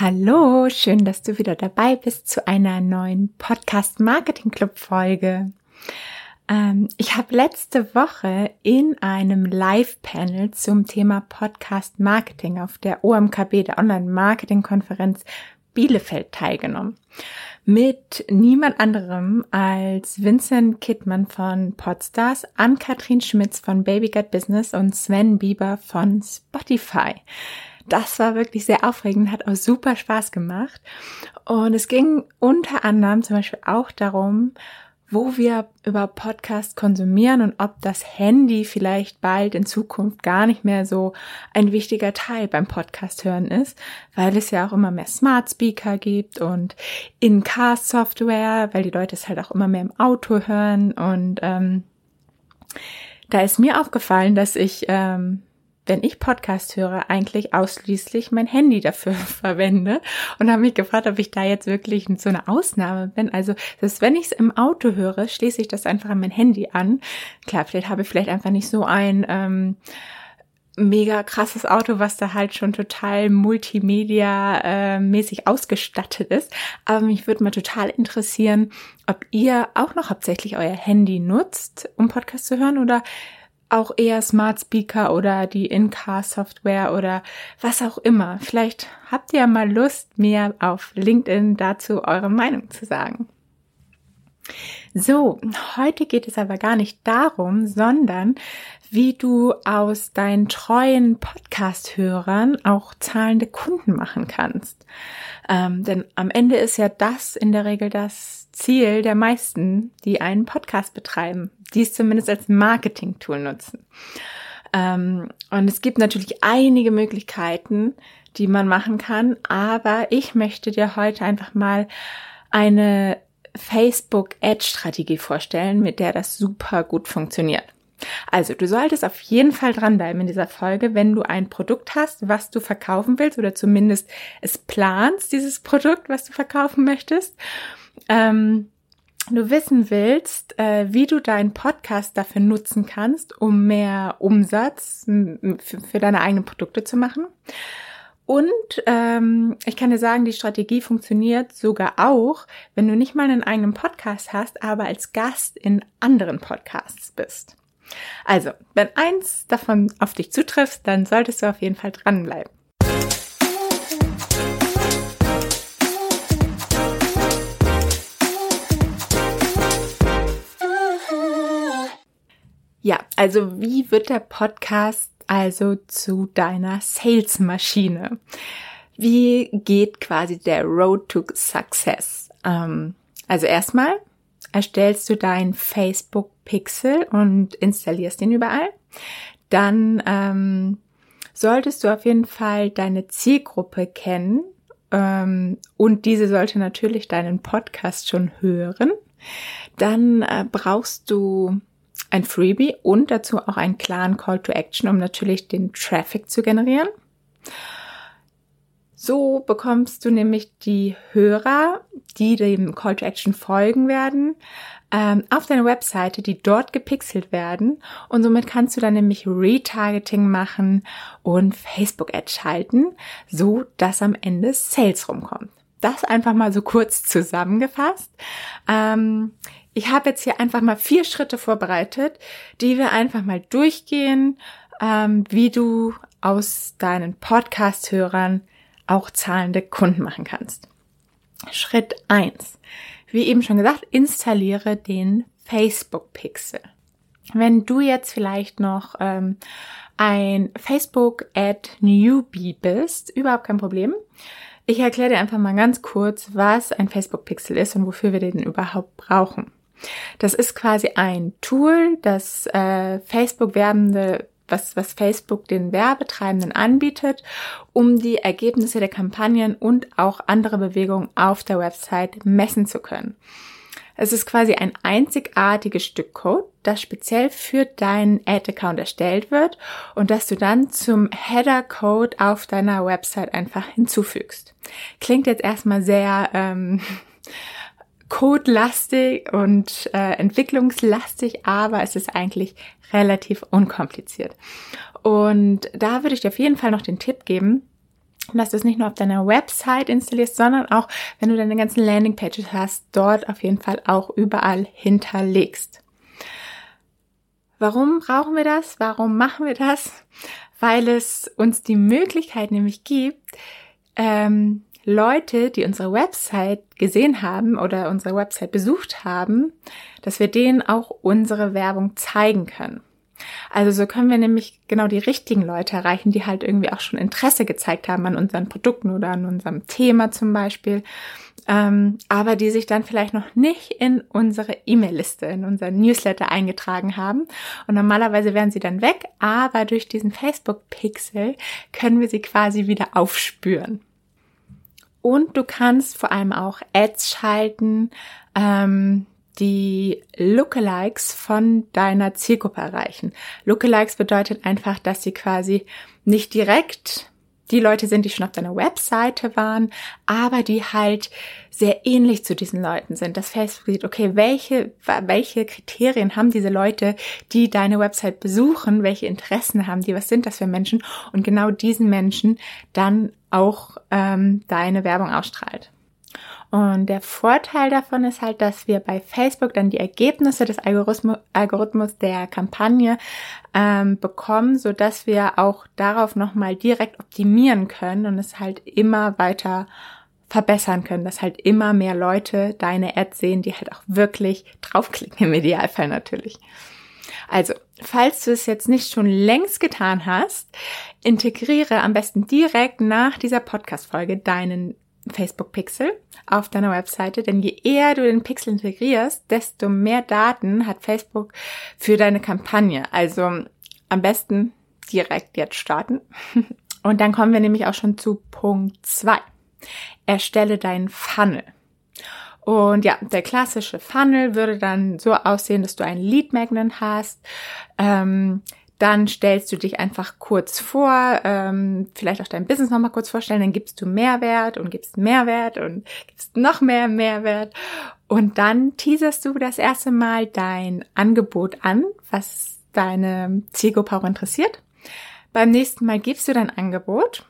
Hallo, schön, dass du wieder dabei bist zu einer neuen Podcast Marketing Club Folge. Ähm, ich habe letzte Woche in einem Live-Panel zum Thema Podcast Marketing auf der OMKB, der Online-Marketing-Konferenz Bielefeld teilgenommen. Mit niemand anderem als Vincent Kittmann von Podstars, Ann-Kathrin Schmitz von Baby Gut Business und Sven Bieber von Spotify das war wirklich sehr aufregend, hat auch super Spaß gemacht. Und es ging unter anderem zum Beispiel auch darum, wo wir über Podcast konsumieren und ob das Handy vielleicht bald in Zukunft gar nicht mehr so ein wichtiger Teil beim Podcast hören ist, weil es ja auch immer mehr Smart Speaker gibt und In-Car-Software, weil die Leute es halt auch immer mehr im Auto hören und ähm, da ist mir aufgefallen, dass ich ähm, wenn ich Podcast höre, eigentlich ausschließlich mein Handy dafür verwende und habe mich gefragt, ob ich da jetzt wirklich so eine Ausnahme bin. Also, dass wenn ich es im Auto höre, schließe ich das einfach an mein Handy an. Klar, vielleicht habe ich vielleicht einfach nicht so ein ähm, mega krasses Auto, was da halt schon total multimedia-mäßig äh, ausgestattet ist. Aber mich würde mal total interessieren, ob ihr auch noch hauptsächlich euer Handy nutzt, um Podcast zu hören oder auch eher Smart Speaker oder die In-Car-Software oder was auch immer. Vielleicht habt ihr mal Lust, mir auf LinkedIn dazu eure Meinung zu sagen. So, heute geht es aber gar nicht darum, sondern wie du aus deinen treuen Podcast-Hörern auch zahlende Kunden machen kannst. Ähm, denn am Ende ist ja das in der Regel das Ziel der meisten, die einen Podcast betreiben, die es zumindest als Marketing-Tool nutzen. Ähm, und es gibt natürlich einige Möglichkeiten, die man machen kann, aber ich möchte dir heute einfach mal eine Facebook-Ad-Strategie vorstellen, mit der das super gut funktioniert. Also, du solltest auf jeden Fall dranbleiben in dieser Folge, wenn du ein Produkt hast, was du verkaufen willst oder zumindest es planst, dieses Produkt, was du verkaufen möchtest. Ähm, du wissen willst, äh, wie du deinen Podcast dafür nutzen kannst, um mehr Umsatz für, deine eigenen Produkte zu machen. Und ähm, ich kann dir sagen, die Strategie funktioniert sogar auch, wenn du nicht mal einen eigenen Podcast hast, aber als Gast in anderen Podcasts bist. Also, wenn eins davon auf dich zutrifft, dann solltest du auf jeden Fall dranbleiben. Ja, also wie wird der Podcast also zu deiner Sales-Maschine. Wie geht quasi der Road to Success? Ähm, also erstmal erstellst du dein Facebook Pixel und installierst den überall. Dann ähm, solltest du auf jeden Fall deine Zielgruppe kennen ähm, und diese sollte natürlich deinen Podcast schon hören. Dann äh, brauchst du ein Freebie und dazu auch einen klaren Call to Action, um natürlich den Traffic zu generieren. So bekommst du nämlich die Hörer, die dem Call to Action folgen werden, ähm, auf deine Webseite, die dort gepixelt werden. Und somit kannst du dann nämlich Retargeting machen und Facebook-Ads schalten, so dass am Ende Sales rumkommt. Das einfach mal so kurz zusammengefasst. Ähm, ich habe jetzt hier einfach mal vier Schritte vorbereitet, die wir einfach mal durchgehen, ähm, wie du aus deinen Podcast-Hörern auch zahlende Kunden machen kannst. Schritt eins: Wie eben schon gesagt, installiere den Facebook Pixel. Wenn du jetzt vielleicht noch ähm, ein Facebook Ad Newbie bist, überhaupt kein Problem. Ich erkläre dir einfach mal ganz kurz, was ein Facebook Pixel ist und wofür wir den überhaupt brauchen. Das ist quasi ein Tool, das äh, Facebook werbende was, was Facebook den Werbetreibenden anbietet, um die Ergebnisse der Kampagnen und auch andere Bewegungen auf der Website messen zu können. Es ist quasi ein einzigartiges Stück Code, das speziell für deinen Ad-Account erstellt wird und das du dann zum Header-Code auf deiner Website einfach hinzufügst. Klingt jetzt erstmal sehr ähm, codelastig und äh, entwicklungslastig, aber es ist eigentlich relativ unkompliziert. Und da würde ich dir auf jeden Fall noch den Tipp geben, dass du es nicht nur auf deiner Website installierst, sondern auch, wenn du deine ganzen Landingpages hast, dort auf jeden Fall auch überall hinterlegst. Warum brauchen wir das? Warum machen wir das? Weil es uns die Möglichkeit nämlich gibt, ähm, Leute, die unsere Website gesehen haben oder unsere Website besucht haben, dass wir denen auch unsere Werbung zeigen können. Also so können wir nämlich genau die richtigen Leute erreichen, die halt irgendwie auch schon Interesse gezeigt haben an unseren Produkten oder an unserem Thema zum Beispiel, ähm, aber die sich dann vielleicht noch nicht in unsere E-Mail-Liste, in unseren Newsletter eingetragen haben. Und normalerweise wären sie dann weg, aber durch diesen Facebook-Pixel können wir sie quasi wieder aufspüren. Und du kannst vor allem auch Ads schalten, ähm, die Lookalikes von deiner Zielgruppe erreichen. Lookalikes bedeutet einfach, dass sie quasi nicht direkt die Leute sind, die schon auf deiner Webseite waren, aber die halt sehr ähnlich zu diesen Leuten sind. Das Facebook sieht, okay, welche, welche Kriterien haben diese Leute, die deine Website besuchen, welche Interessen haben die, was sind das für Menschen und genau diesen Menschen dann auch ähm, deine Werbung ausstrahlt. Und der Vorteil davon ist halt, dass wir bei Facebook dann die Ergebnisse des Algorithmus, Algorithmus der Kampagne ähm, bekommen, so dass wir auch darauf nochmal direkt optimieren können und es halt immer weiter verbessern können, dass halt immer mehr Leute deine Ads sehen, die halt auch wirklich draufklicken, im Idealfall natürlich. Also, falls du es jetzt nicht schon längst getan hast, integriere am besten direkt nach dieser Podcast-Folge deinen Facebook Pixel auf deiner Webseite, denn je eher du den Pixel integrierst, desto mehr Daten hat Facebook für deine Kampagne. Also am besten direkt jetzt starten. Und dann kommen wir nämlich auch schon zu Punkt zwei. Erstelle deinen Funnel. Und ja, der klassische Funnel würde dann so aussehen, dass du einen Lead Magnet hast. Ähm, dann stellst du dich einfach kurz vor, ähm, vielleicht auch dein Business nochmal kurz vorstellen, dann gibst du Mehrwert und gibst Mehrwert und gibst noch mehr Mehrwert. Und dann teaserst du das erste Mal dein Angebot an, was deine Zielgruppe auch interessiert. Beim nächsten Mal gibst du dein Angebot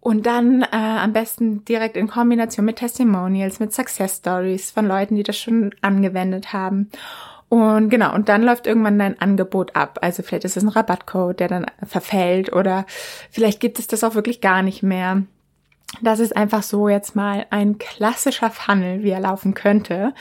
und dann äh, am besten direkt in Kombination mit Testimonials, mit Success Stories von Leuten, die das schon angewendet haben. Und genau, und dann läuft irgendwann dein Angebot ab. Also vielleicht ist es ein Rabattcode, der dann verfällt oder vielleicht gibt es das auch wirklich gar nicht mehr. Das ist einfach so jetzt mal ein klassischer Funnel, wie er laufen könnte.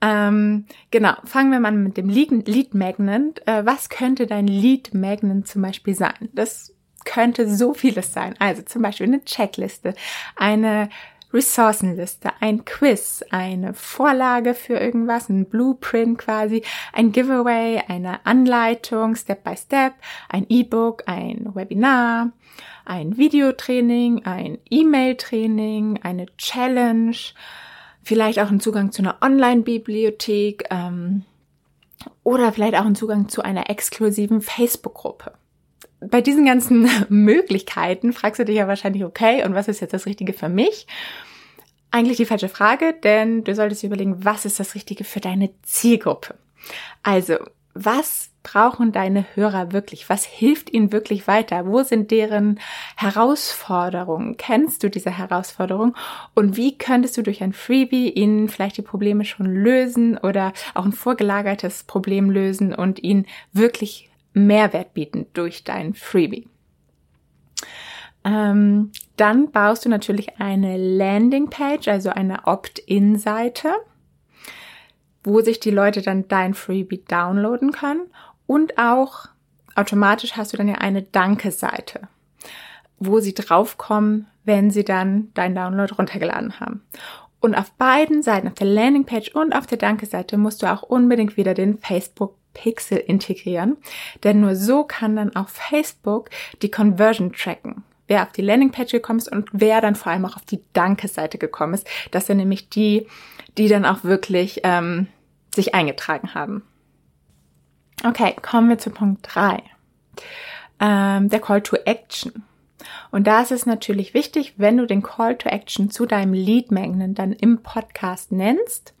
Ähm, genau, fangen wir mal mit dem Lead Magnet. Äh, was könnte dein Lead Magnet zum Beispiel sein? Das könnte so vieles sein. Also zum Beispiel eine Checkliste, eine Ressourcenliste, ein Quiz, eine Vorlage für irgendwas, ein Blueprint quasi, ein Giveaway, eine Anleitung Step by Step, ein E-Book, ein Webinar, ein Videotraining, ein E-Mail-Training, eine Challenge, vielleicht auch ein Zugang zu einer Online-Bibliothek ähm, oder vielleicht auch ein Zugang zu einer exklusiven Facebook-Gruppe bei diesen ganzen Möglichkeiten fragst du dich ja wahrscheinlich, okay, und was ist jetzt das Richtige für mich? Eigentlich die falsche Frage, denn du solltest überlegen, was ist das Richtige für deine Zielgruppe? Also, was brauchen deine Hörer wirklich? Was hilft ihnen wirklich weiter? Wo sind deren Herausforderungen? Kennst du diese Herausforderungen? Und wie könntest du durch ein Freebie ihnen vielleicht die Probleme schon lösen oder auch ein vorgelagertes Problem lösen und ihnen wirklich Mehrwert bieten durch dein Freebie. Ähm, dann baust du natürlich eine Landingpage, also eine Opt-in-Seite, wo sich die Leute dann dein Freebie downloaden können. Und auch automatisch hast du dann ja eine Danke-Seite, wo sie draufkommen, wenn sie dann deinen Download runtergeladen haben. Und auf beiden Seiten, auf der Landingpage und auf der Danke-Seite, musst du auch unbedingt wieder den Facebook Pixel integrieren, denn nur so kann dann auch Facebook die Conversion tracken. Wer auf die Landingpage gekommen ist und wer dann vor allem auch auf die Danke-Seite gekommen ist. Das sind nämlich die, die dann auch wirklich ähm, sich eingetragen haben. Okay, kommen wir zu Punkt drei, Ähm, der Call to Action. Und da ist es natürlich wichtig, wenn du den Call to Action zu deinem Lead Magnet dann im Podcast nennst,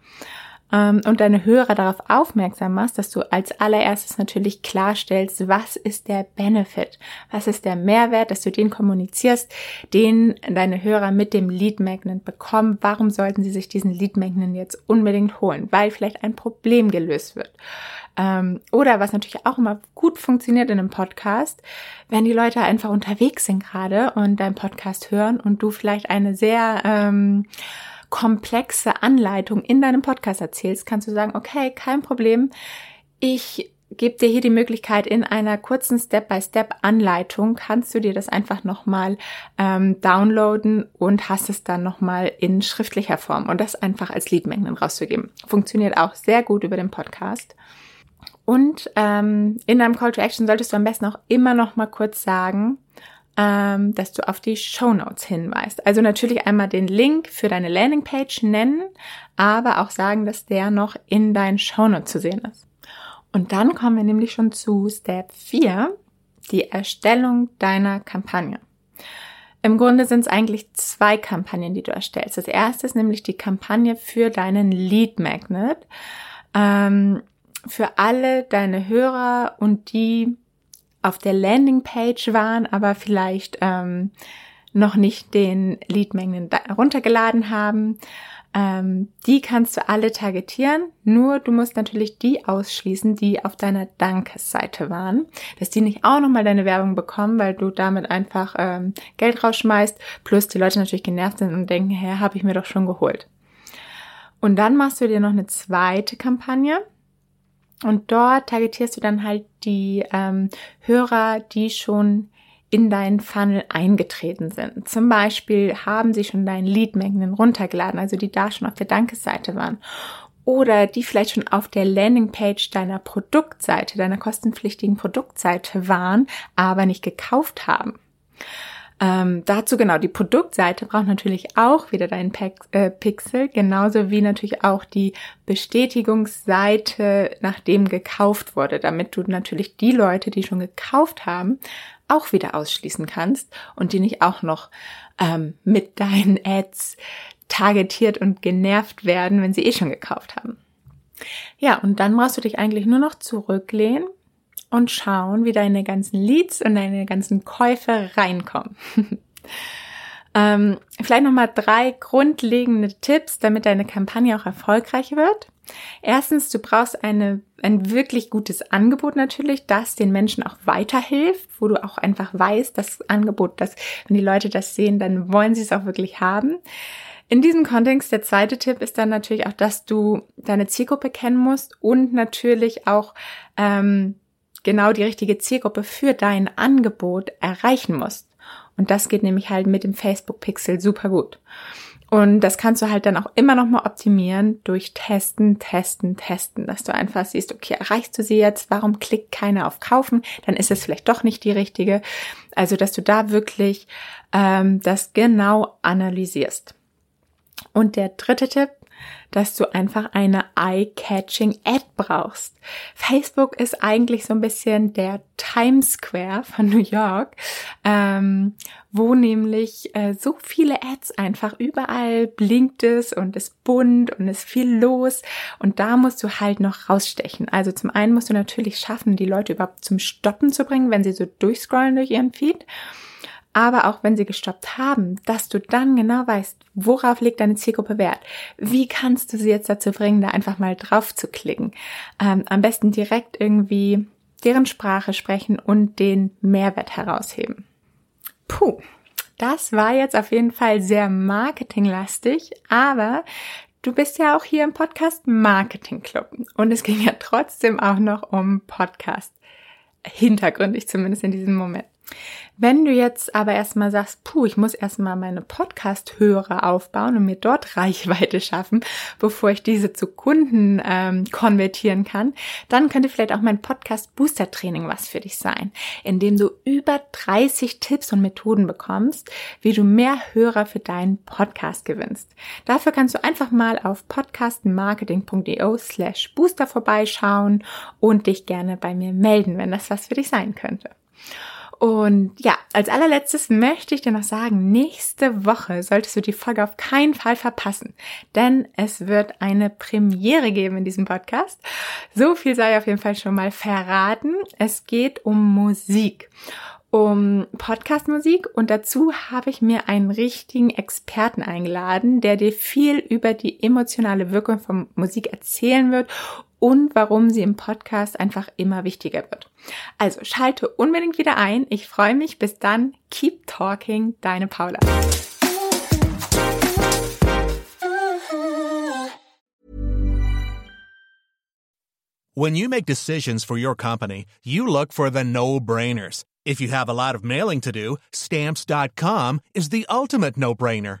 ähm, und deine Hörer darauf aufmerksam machst, dass du als allererstes natürlich klarstellst, was ist der Benefit, was ist der Mehrwert, dass du den kommunizierst, den deine Hörer mit dem Lead Magnet bekommen. Warum sollten sie sich diesen Lead Magnet jetzt unbedingt holen? Weil vielleicht ein Problem gelöst wird. Ähm, oder was natürlich auch immer gut funktioniert in einem Podcast, wenn die Leute einfach unterwegs sind gerade und deinen Podcast hören und du vielleicht eine sehr ähm, komplexe Anleitung in deinem Podcast erzählst, kannst du sagen, okay, kein Problem. Ich gebe dir hier die Möglichkeit, in einer kurzen Step-by-Step-Anleitung kannst du dir das einfach nochmal ähm, downloaden und hast es dann nochmal in schriftlicher Form und das einfach als Leadmengen rauszugeben. Funktioniert auch sehr gut über den Podcast. Und ähm, in deinem Call to Action solltest du am besten auch immer noch mal kurz sagen, ähm, dass du auf die Show Notes hinweist. Also natürlich einmal den Link für deine Landingpage nennen, aber auch sagen, dass der noch in deinen Show Notes zu sehen ist. Und dann kommen wir nämlich schon zu Step 4, die Erstellung deiner Kampagne. Im Grunde sind es eigentlich zwei Kampagnen, die du erstellst. Das erste ist nämlich die Kampagne für deinen Lead Magnet. Ähm, für alle deine Hörer und die auf der Landingpage waren, aber vielleicht ähm, noch nicht den Leadmengen runtergeladen haben. Ähm, die kannst du alle targetieren, nur du musst natürlich die ausschließen, die auf deiner Dankesseite waren, dass die nicht auch nochmal deine Werbung bekommen, weil du damit einfach ähm, Geld rausschmeißt, plus die Leute natürlich genervt sind und denken, hä, habe ich mir doch schon geholt. Und dann machst du dir noch eine zweite Kampagne, und dort targetierst du dann halt die ähm, Hörer, die schon in deinen Funnel eingetreten sind. Zum Beispiel haben sie schon deinen Leadmengen runtergeladen, also die da schon auf der Dankesseite waren. Oder die vielleicht schon auf der Landingpage deiner Produktseite, deiner kostenpflichtigen Produktseite waren, aber nicht gekauft haben. Ähm, dazu genau, die Produktseite braucht natürlich auch wieder deinen äh, Pixel, genauso wie natürlich auch die Bestätigungsseite, nachdem gekauft wurde, damit du natürlich die Leute, die schon gekauft haben, auch wieder ausschließen kannst und die nicht auch noch ähm, mit deinen Ads targetiert und genervt werden, wenn sie eh schon gekauft haben. Ja, und dann brauchst du dich eigentlich nur noch zurücklehnen und schauen, wie deine ganzen Leads und deine ganzen Käufe reinkommen. ähm, vielleicht nochmal drei grundlegende Tipps, damit deine Kampagne auch erfolgreich wird. Erstens, du brauchst eine, ein wirklich gutes Angebot natürlich, das den Menschen auch weiterhilft, wo du auch einfach weißt, das Angebot, dass wenn die Leute das sehen, dann wollen sie es auch wirklich haben. In diesem Kontext, der zweite Tipp ist dann natürlich auch, dass du deine Zielgruppe kennen musst und natürlich auch ähm, genau die richtige Zielgruppe für dein Angebot erreichen musst. Und das geht nämlich halt mit dem Facebook Pixel super gut. Und das kannst du halt dann auch immer noch mal optimieren durch Testen, Testen, Testen, dass du einfach siehst, okay, erreichst du sie jetzt? Warum klickt keiner auf Kaufen? Dann ist es vielleicht doch nicht die richtige. Also, dass du da wirklich ähm, das genau analysierst. Und der dritte Tipp, dass du einfach eine eye-catching Ad brauchst. Facebook ist eigentlich so ein bisschen der Times Square von New York, ähm, wo nämlich äh, so viele Ads einfach überall blinkt es und ist bunt und ist viel los und da musst du halt noch rausstechen. Also zum einen musst du natürlich schaffen, die Leute überhaupt zum Stoppen zu bringen, wenn sie so durchscrollen durch ihren Feed aber auch wenn sie gestoppt haben, dass du dann genau weißt, worauf legt deine Zielgruppe Wert? Wie kannst du sie jetzt dazu bringen, da einfach mal drauf zu klicken? Ähm, am besten direkt irgendwie deren Sprache sprechen und den Mehrwert herausheben. Puh, das war jetzt auf jeden Fall sehr marketinglastig, aber du bist ja auch hier im Podcast Marketing Club und es ging ja trotzdem auch noch um Podcast. Hintergründig zumindest in diesem Moment. Wenn du jetzt aber erstmal sagst, puh, ich muss erstmal meine Podcast-Hörer aufbauen und mir dort Reichweite schaffen, bevor ich diese zu Kunden ähm, konvertieren kann, dann könnte vielleicht auch mein Podcast-Booster-Training was für dich sein, in dem du über 30 Tipps und Methoden bekommst, wie du mehr Hörer für deinen Podcast gewinnst. Dafür kannst du einfach mal auf podcastmarketing.io slash booster vorbeischauen und dich gerne bei mir melden, wenn das was für dich sein könnte. Und ja, als allerletztes möchte ich dir noch sagen, nächste Woche solltest du die Folge auf keinen Fall verpassen, denn es wird eine Premiere geben in diesem Podcast. So viel sei auf jeden Fall schon mal verraten. Es geht um Musik um Podcastmusik und dazu habe ich mir einen richtigen Experten eingeladen, der dir viel über die emotionale Wirkung von Musik erzählen wird und warum sie im Podcast einfach immer wichtiger wird. Also schalte unbedingt wieder ein. Ich freue mich. Bis dann. Keep talking. Deine Paula. When you make decisions for your company, you look for the no-brainers. If you have a lot of mailing to do, stamps.com is the ultimate no-brainer.